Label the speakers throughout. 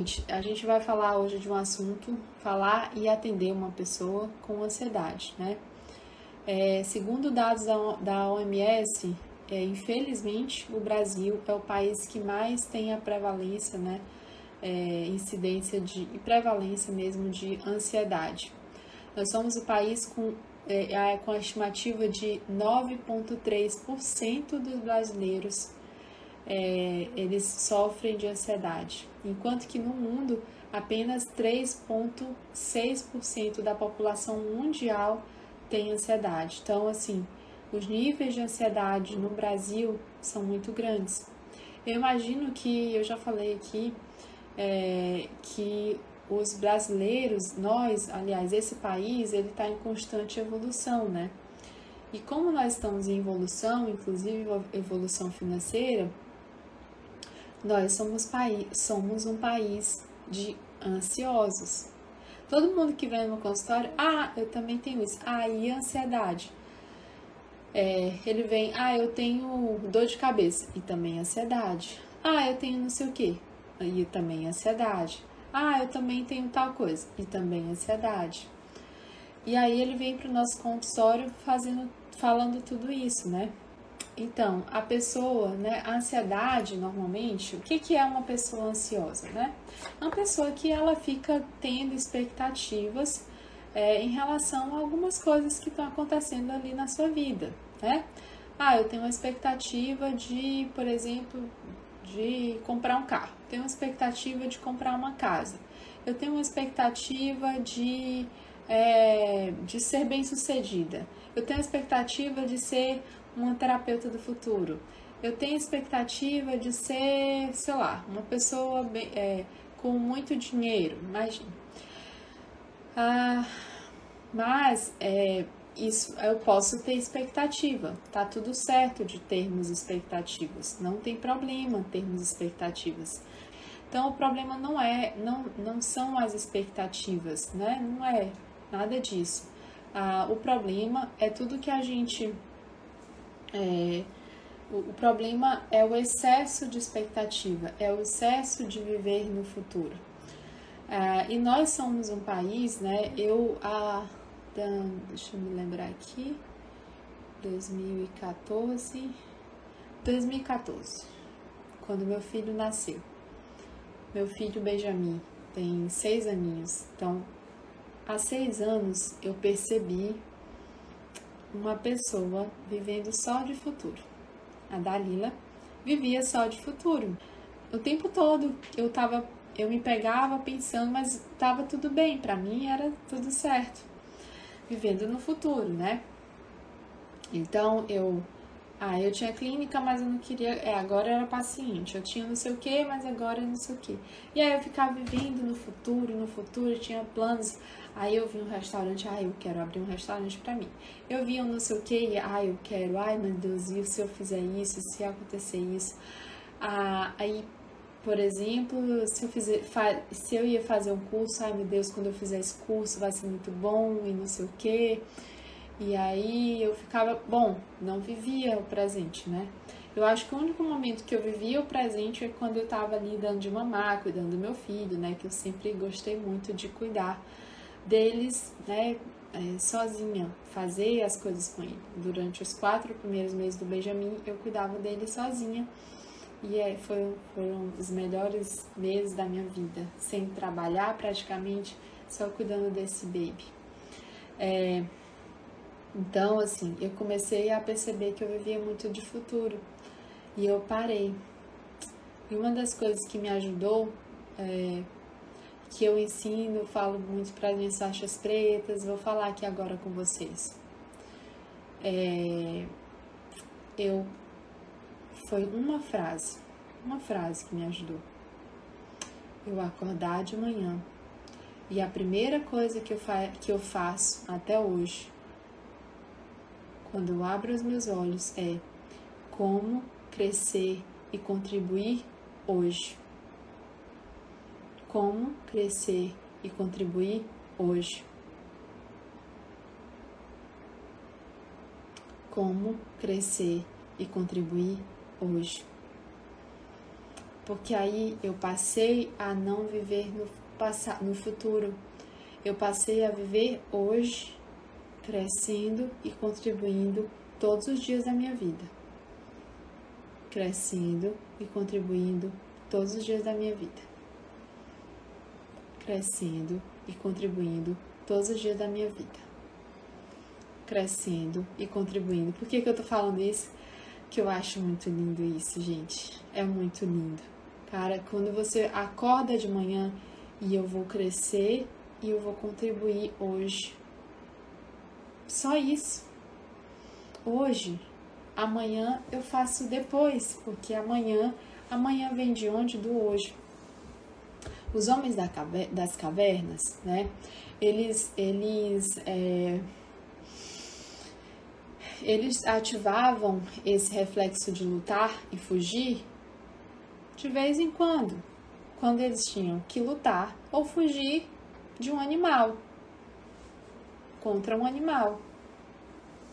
Speaker 1: Gente, a gente vai falar hoje de um assunto, falar e atender uma pessoa com ansiedade, né? É, segundo dados da OMS, é, infelizmente o Brasil é o país que mais tem a prevalência, né? É, incidência de e prevalência mesmo de ansiedade. Nós somos o país com, é, com a estimativa de 9,3% dos brasileiros é, eles sofrem de ansiedade, enquanto que no mundo apenas 3,6% da população mundial tem ansiedade. Então, assim, os níveis de ansiedade no Brasil são muito grandes. Eu imagino que, eu já falei aqui, é, que os brasileiros, nós, aliás, esse país, ele está em constante evolução, né? E como nós estamos em evolução, inclusive evolução financeira, nós somos, somos um país de ansiosos. Todo mundo que vem no consultório, ah, eu também tenho isso. Ah, e ansiedade? É, ele vem, ah, eu tenho dor de cabeça e também ansiedade. Ah, eu tenho não sei o que e também ansiedade. Ah, eu também tenho tal coisa e também ansiedade. E aí ele vem para o nosso consultório fazendo, falando tudo isso, né? Então, a pessoa, né, a ansiedade, normalmente, o que, que é uma pessoa ansiosa, né? Uma pessoa que ela fica tendo expectativas é, em relação a algumas coisas que estão acontecendo ali na sua vida, né? Ah, eu tenho uma expectativa de, por exemplo, de comprar um carro. Tenho uma expectativa de comprar uma casa. Eu tenho uma expectativa de, é, de ser bem sucedida. Eu tenho a expectativa de ser uma terapeuta do futuro. Eu tenho expectativa de ser, sei lá, uma pessoa bem, é, com muito dinheiro, imagina. Ah, mas é, isso eu posso ter expectativa, tá tudo certo de termos expectativas, não tem problema termos expectativas. Então o problema não é, não, não são as expectativas, né? Não é nada disso. Ah, o problema é tudo que a gente é, o, problema é o excesso de expectativa, é o excesso de viver no futuro. É, e nós somos um país, né? Eu, a, deixa eu me lembrar aqui, 2014, 2014, quando meu filho nasceu. Meu filho Benjamin tem seis aninhos, então há seis anos eu percebi uma pessoa vivendo só de futuro. A Dalila vivia só de futuro. O tempo todo eu tava, eu me pegava pensando, mas estava tudo bem, para mim era tudo certo. Vivendo no futuro, né? Então eu ah, eu tinha clínica, mas eu não queria. É, agora eu era paciente. Eu tinha não sei o que, mas agora não sei o que. E aí eu ficava vivendo no futuro, no futuro, tinha planos. Aí eu vi um restaurante, ah, eu quero abrir um restaurante para mim. Eu vi um não sei o que, ah, eu quero, ai meu Deus, e se eu fizer isso, se acontecer isso? Ah, aí, por exemplo, se eu, fizer, se eu ia fazer um curso, ai meu Deus, quando eu fizer esse curso vai ser muito bom e não sei o que. E aí eu ficava, bom, não vivia o presente, né? Eu acho que o único momento que eu vivia o presente é quando eu estava ali dando de mamar, cuidando do meu filho, né? Que eu sempre gostei muito de cuidar deles, né? É, sozinha, fazer as coisas com ele. Durante os quatro primeiros meses do Benjamin, eu cuidava dele sozinha. E é, foi, foram os melhores meses da minha vida, sem trabalhar praticamente, só cuidando desse baby. É, então, assim, eu comecei a perceber que eu vivia muito de futuro e eu parei. E uma das coisas que me ajudou, é, que eu ensino, falo muito para as minhas faixas pretas, vou falar aqui agora com vocês. É, eu foi uma frase, uma frase que me ajudou. Eu acordar de manhã e a primeira coisa que eu, fa que eu faço até hoje quando eu abro os meus olhos é como crescer e contribuir hoje. Como crescer e contribuir hoje. Como crescer e contribuir hoje. Porque aí eu passei a não viver no, passado, no futuro. Eu passei a viver hoje, crescendo e contribuindo todos os dias da minha vida. Crescendo e contribuindo todos os dias da minha vida. Crescendo e contribuindo todos os dias da minha vida. Crescendo e contribuindo. Por que, que eu tô falando isso? Que eu acho muito lindo isso, gente. É muito lindo. Cara, quando você acorda de manhã e eu vou crescer e eu vou contribuir hoje. Só isso. Hoje, amanhã eu faço depois, porque amanhã, amanhã vem de onde? Do hoje. Os homens das cavernas, né? Eles, eles, é, eles ativavam esse reflexo de lutar e fugir de vez em quando, quando eles tinham que lutar ou fugir de um animal, contra um animal.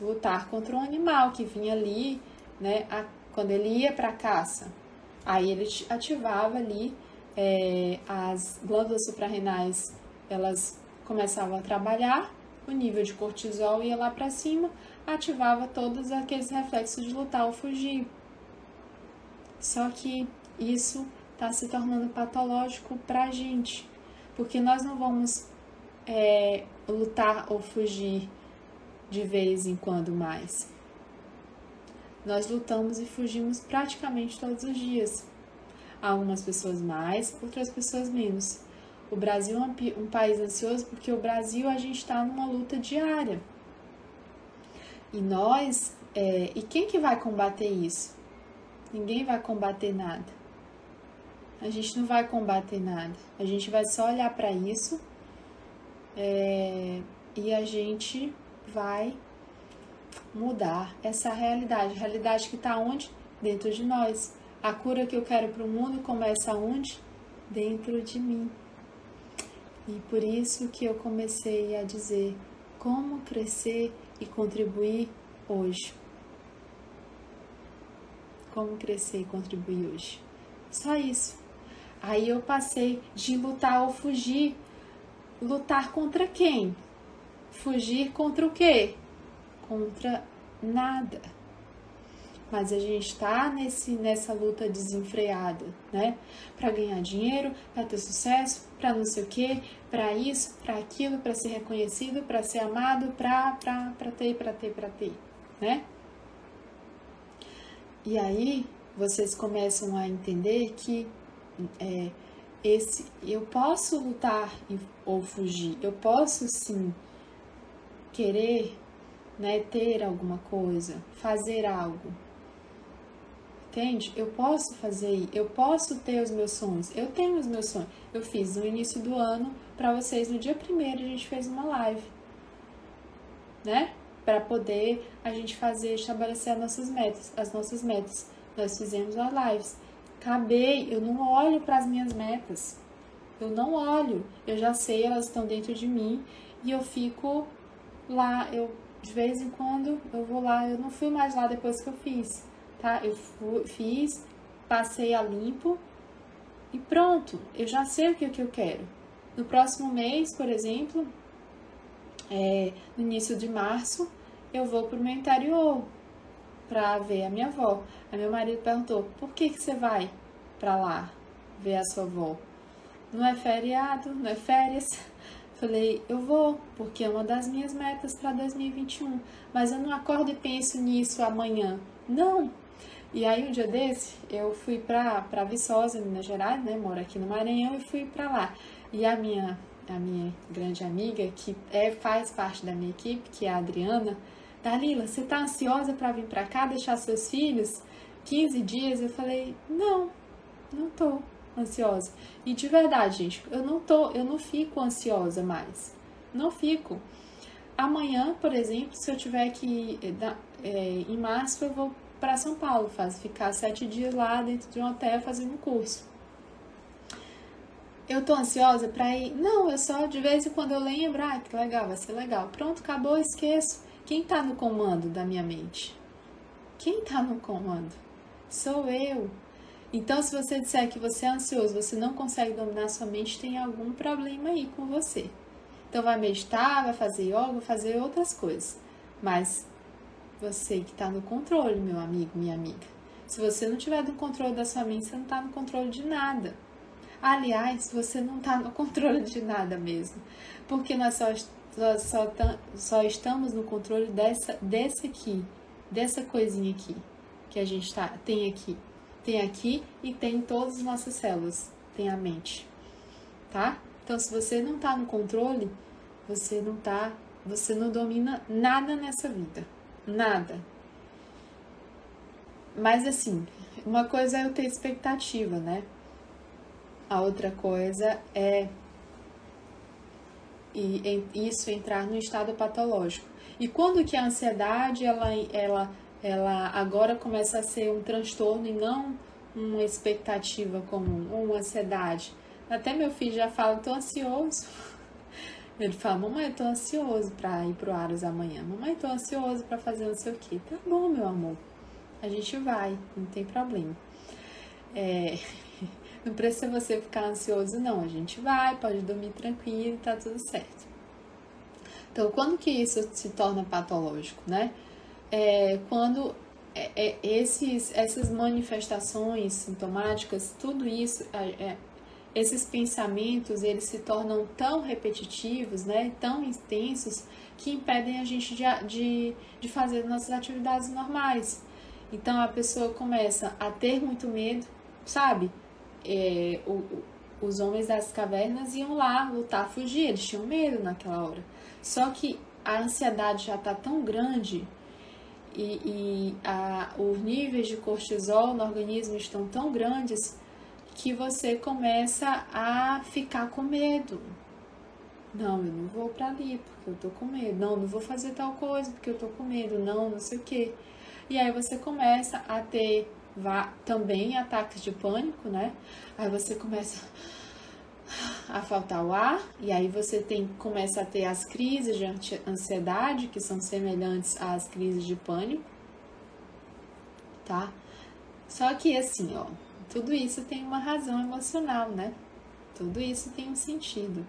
Speaker 1: Lutar contra um animal que vinha ali, né, a, quando ele ia para a caça. Aí ele ativava ali é, as glândulas suprarrenais, elas começavam a trabalhar, o nível de cortisol ia lá para cima, ativava todos aqueles reflexos de lutar ou fugir. Só que isso está se tornando patológico para a gente, porque nós não vamos é, lutar ou fugir de vez em quando mais. Nós lutamos e fugimos praticamente todos os dias. Algumas pessoas mais, outras pessoas menos. O Brasil é um, país ansioso porque o Brasil a gente está numa luta diária. E nós, é, e quem que vai combater isso? Ninguém vai combater nada a gente não vai combater nada. A gente vai só olhar para isso é, e a gente vai mudar essa realidade. Realidade que está onde? Dentro de nós. A cura que eu quero para o mundo começa onde? Dentro de mim. E por isso que eu comecei a dizer como crescer e contribuir hoje. Como crescer e contribuir hoje. Só isso. Aí eu passei de lutar ou fugir. Lutar contra quem? Fugir contra o quê? Contra nada. Mas a gente está nesse nessa luta desenfreada, né? Para ganhar dinheiro, para ter sucesso, para não sei o quê, para isso, para aquilo, para ser reconhecido, para ser amado, para para para ter, para ter, para ter, né? E aí vocês começam a entender que é, esse eu posso lutar ou fugir, eu posso sim querer né, ter alguma coisa, fazer algo. Entende? Eu posso fazer, eu posso ter os meus sonhos. Eu tenho os meus sonhos. Eu fiz no início do ano para vocês no dia primeiro a gente fez uma live, né? Para poder a gente fazer estabelecer as nossas metas, as nossas metas. Nós fizemos as lives acabei, eu não olho para as minhas metas. Eu não olho, eu já sei, elas estão dentro de mim e eu fico lá, eu de vez em quando eu vou lá, eu não fui mais lá depois que eu fiz, tá? Eu fui, fiz, passei a limpo e pronto, eu já sei o que, que eu quero. No próximo mês, por exemplo, é, no início de março, eu vou para o meu interior, para ver a minha avó. Aí meu marido perguntou: por que, que você vai para lá ver a sua avó? Não é feriado, não é férias? Falei, eu vou, porque é uma das minhas metas para 2021. Mas eu não acordo e penso nisso amanhã. Não! E aí, um dia desse, eu fui para Viçosa, Minas Gerais, né? Moro aqui no Maranhão e fui para lá. E a minha, a minha grande amiga, que é, faz parte da minha equipe, que é a Adriana, Dalila, você tá ansiosa para vir para cá deixar seus filhos 15 dias? Eu falei, não, não tô ansiosa. E de verdade, gente, eu não tô, eu não fico ansiosa mais. Não fico. Amanhã, por exemplo, se eu tiver que é, em março, eu vou para São Paulo, faz, ficar sete dias lá dentro de um hotel fazendo um curso. Eu tô ansiosa para ir? Não, eu só de vez em quando eu lembro, ah, que legal, vai ser legal. Pronto, acabou, esqueço. Quem está no comando da minha mente? Quem está no comando? Sou eu. Então, se você disser que você é ansioso, você não consegue dominar sua mente, tem algum problema aí com você. Então, vai meditar, vai fazer yoga, vai fazer outras coisas. Mas você que está no controle, meu amigo, minha amiga. Se você não tiver no controle da sua mente, você não está no controle de nada. Aliás, você não está no controle de nada mesmo. Porque nós só, só, só, só estamos no controle dessa, desse aqui, dessa coisinha aqui, que a gente tá, tem aqui. Tem aqui e tem em todas as nossas células. Tem a mente. Tá? Então, se você não está no controle, você não tá, você não domina nada nessa vida. Nada. Mas assim, uma coisa é eu ter expectativa, né? A outra coisa é e, isso entrar no estado patológico. E quando que a ansiedade ela, ela, ela agora começa a ser um transtorno e não uma expectativa comum, ou uma ansiedade? Até meu filho já fala, tô ansioso. Ele fala, mamãe, eu tô ansioso pra ir pro Aros amanhã. Mamãe, tô ansioso pra fazer não sei o quê. Tá bom, meu amor. A gente vai, não tem problema. É, não precisa você ficar ansioso, não. A gente vai, pode dormir tranquilo, tá tudo certo. Então, quando que isso se torna patológico, né? É, quando é, é, esses, essas manifestações sintomáticas, tudo isso, é, esses pensamentos, eles se tornam tão repetitivos, né, tão intensos, que impedem a gente de, de, de fazer nossas atividades normais. Então, a pessoa começa a ter muito medo, sabe? É, o, os homens das cavernas iam lá lutar, fugir, eles tinham medo naquela hora. Só que a ansiedade já está tão grande e, e a, os níveis de cortisol no organismo estão tão grandes que você começa a ficar com medo. Não, eu não vou para ali porque eu tô com medo. Não, não vou fazer tal coisa porque eu tô com medo. Não, não sei o quê. E aí você começa a ter vá, também ataques de pânico, né? Aí você começa a faltar o ar e aí você tem começa a ter as crises de ansiedade que são semelhantes às crises de pânico, tá? Só que assim, ó, tudo isso tem uma razão emocional, né? Tudo isso tem um sentido.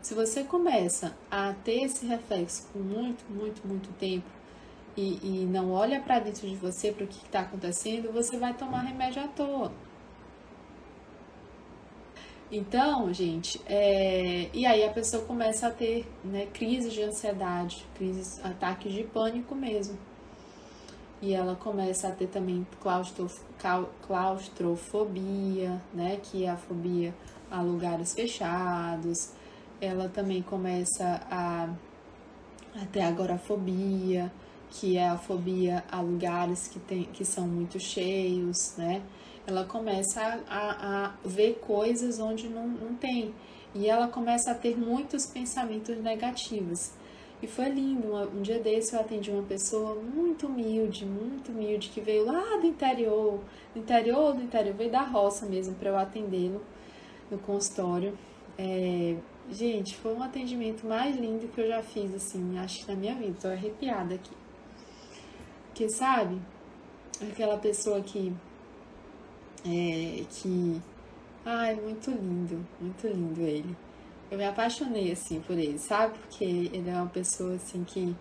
Speaker 1: Se você começa a ter esse reflexo por muito, muito, muito tempo, e, e não olha para dentro de você, para o que está acontecendo, você vai tomar remédio à toa. Então, gente, é... e aí a pessoa começa a ter né, crises de ansiedade, crises, ataques de pânico mesmo. E ela começa a ter também claustrof... claustrofobia, né, que é a fobia a lugares fechados. Ela também começa a, a ter agorafobia, que é a fobia a lugares que, tem, que são muito cheios, né? Ela começa a, a ver coisas onde não, não tem. E ela começa a ter muitos pensamentos negativos. E foi lindo, um dia desse eu atendi uma pessoa muito humilde, muito humilde, que veio lá do interior, do interior do interior, veio da roça mesmo para eu atendê-lo no consultório. É, gente, foi um atendimento mais lindo que eu já fiz, assim, acho que na minha vida, tô arrepiada aqui. Porque, sabe, aquela pessoa que. É, que. Ai, muito lindo, muito lindo ele. Eu me apaixonei, assim, por ele, sabe? Porque ele é uma pessoa, assim, que.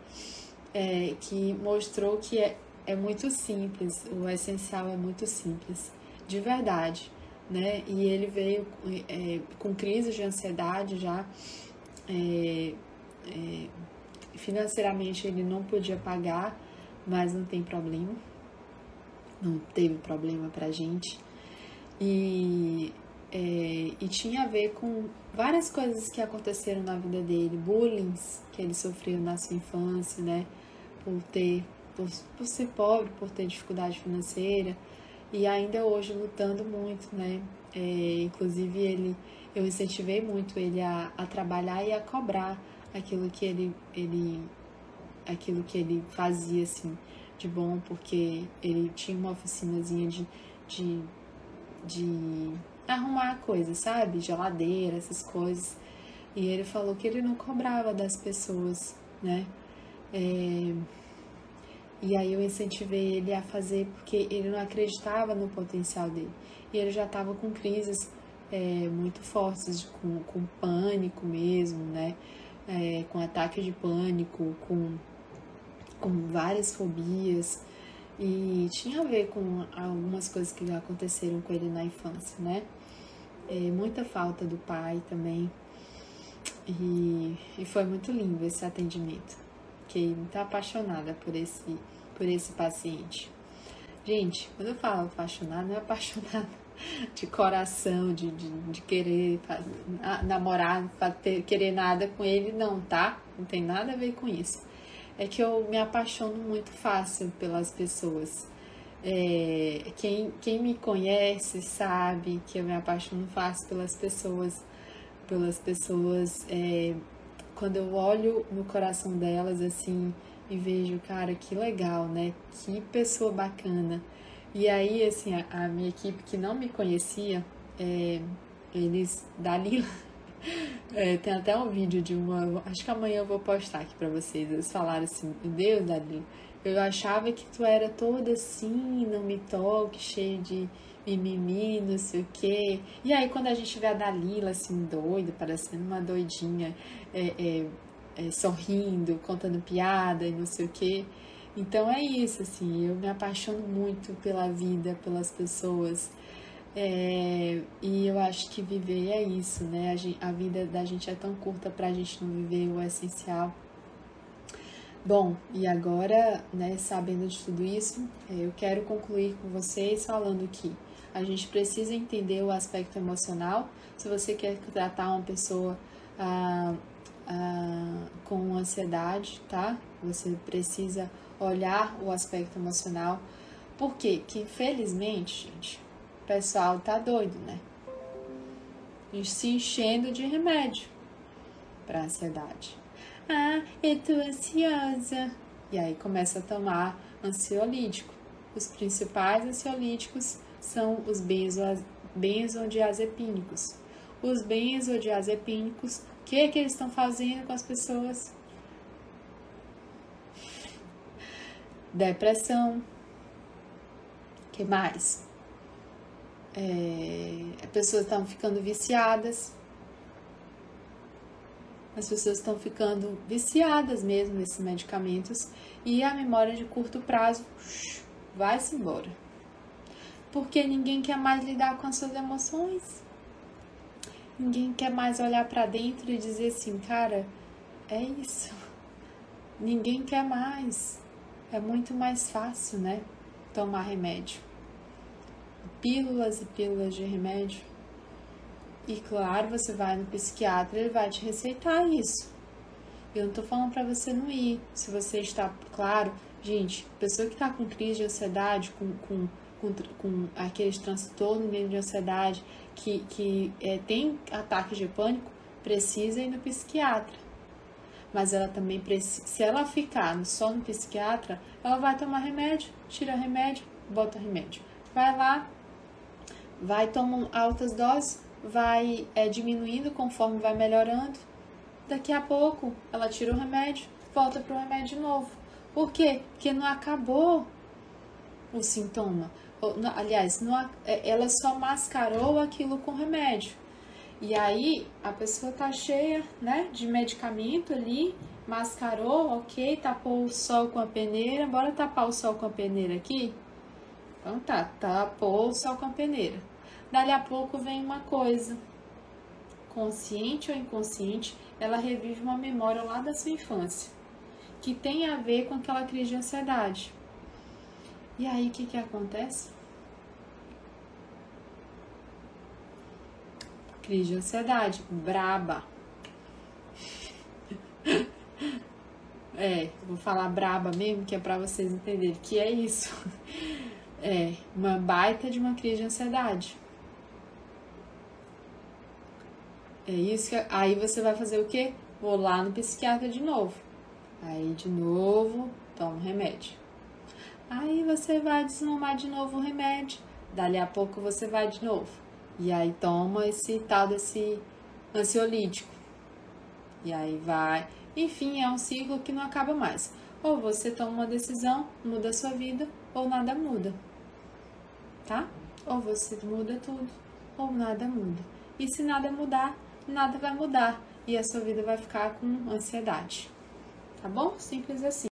Speaker 1: É, que mostrou que é, é muito simples, o essencial é muito simples, de verdade, né? E ele veio é, com crise de ansiedade já, é, é, financeiramente ele não podia pagar mas não tem problema. Não teve problema pra gente. E, é, e tinha a ver com várias coisas que aconteceram na vida dele, bullying que ele sofreu na sua infância, né? Por ter, por, por ser pobre, por ter dificuldade financeira e ainda hoje lutando muito, né? É, inclusive ele, eu incentivei muito ele a, a trabalhar e a cobrar aquilo que ele, ele aquilo que ele fazia assim de bom, porque ele tinha uma oficinazinha de, de, de arrumar coisas, sabe? Geladeira, essas coisas. E ele falou que ele não cobrava das pessoas, né? É, E aí eu incentivei ele a fazer porque ele não acreditava no potencial dele. E ele já estava com crises é, muito fortes, com, com pânico mesmo, né? É, com ataque de pânico, com, com várias fobias. E tinha a ver com algumas coisas que aconteceram com ele na infância, né? É, muita falta do pai também. E, e foi muito lindo esse atendimento. Fiquei muito apaixonada por esse, por esse paciente. Gente, quando eu falo apaixonada, não é apaixonada de coração, de, de, de querer namorar, ter, querer nada com ele, não, tá? Não tem nada a ver com isso. É que eu me apaixono muito fácil pelas pessoas. É, quem, quem me conhece sabe que eu me apaixono fácil pelas pessoas, pelas pessoas. É, quando eu olho no coração delas assim e vejo, cara, que legal, né? Que pessoa bacana. E aí, assim, a, a minha equipe que não me conhecia, é, eles, Dalila, é, tem até um vídeo de uma, acho que amanhã eu vou postar aqui pra vocês. Eles falaram assim: Meu Deus, Dalila, eu achava que tu era toda assim, não me toque, cheio de mimimi, não sei o quê. E aí, quando a gente vê a Dalila, assim, doida, parecendo uma doidinha, é, é, é, sorrindo, contando piada e não sei o quê. Então é isso, assim, eu me apaixono muito pela vida, pelas pessoas. É, e eu acho que viver é isso, né? A, gente, a vida da gente é tão curta pra gente não viver o essencial. Bom, e agora, né, sabendo de tudo isso, é, eu quero concluir com vocês falando que a gente precisa entender o aspecto emocional. Se você quer tratar uma pessoa ah, ah, com ansiedade, tá? Você precisa olhar o aspecto emocional. Por quê? Que infelizmente, gente, pessoal tá doido, né? Se enchendo de remédio para ansiedade. Ah, eu tô ansiosa. E aí começa a tomar ansiolítico. Os principais ansiolíticos são os benzodiazepínicos. Os benzodiazepínicos, o que, que eles estão fazendo com as pessoas? Depressão. que mais? É, as pessoas estão ficando viciadas. As pessoas estão ficando viciadas mesmo nesses medicamentos e a memória de curto prazo vai-se embora porque ninguém quer mais lidar com as suas emoções. Ninguém quer mais olhar para dentro e dizer assim, cara, é isso. Ninguém quer mais. É muito mais fácil, né? Tomar remédio. Pílulas e pílulas de remédio. E claro, você vai no psiquiatra, ele vai te receitar isso. Eu não tô falando para você não ir. Se você está, claro, gente, pessoa que tá com crise de ansiedade, com, com com, com aqueles transtornos de ansiedade que, que é, tem ataques de pânico, precisa ir no psiquiatra. Mas ela também precisa, se ela ficar só no psiquiatra, ela vai tomar remédio, tira remédio, bota remédio. Vai lá, vai tomar altas doses, vai é, diminuindo conforme vai melhorando. Daqui a pouco ela tira o remédio, volta para o remédio de novo. Por quê? Porque não acabou o sintoma aliás, é, ela só mascarou aquilo com remédio. E aí a pessoa tá cheia, né, de medicamento ali, mascarou, ok, tapou o sol com a peneira, bora tapar o sol com a peneira aqui? Então tá, tapou o sol com a peneira. Dali a pouco vem uma coisa, consciente ou inconsciente, ela revive uma memória lá da sua infância, que tem a ver com aquela crise de ansiedade. E aí o que, que acontece? Crise de ansiedade, braba. É, vou falar braba mesmo, que é para vocês entenderem que é isso. É, uma baita de uma crise de ansiedade. É isso que aí você vai fazer o quê? Vou lá no psiquiatra de novo. Aí de novo, toma remédio. Aí você vai desmamar de novo o remédio. Dali a pouco você vai de novo. E aí toma esse tal desse ansiolítico. E aí vai. Enfim, é um ciclo que não acaba mais. Ou você toma uma decisão, muda a sua vida, ou nada muda. Tá? Ou você muda tudo, ou nada muda. E se nada mudar, nada vai mudar e a sua vida vai ficar com ansiedade. Tá bom? Simples assim.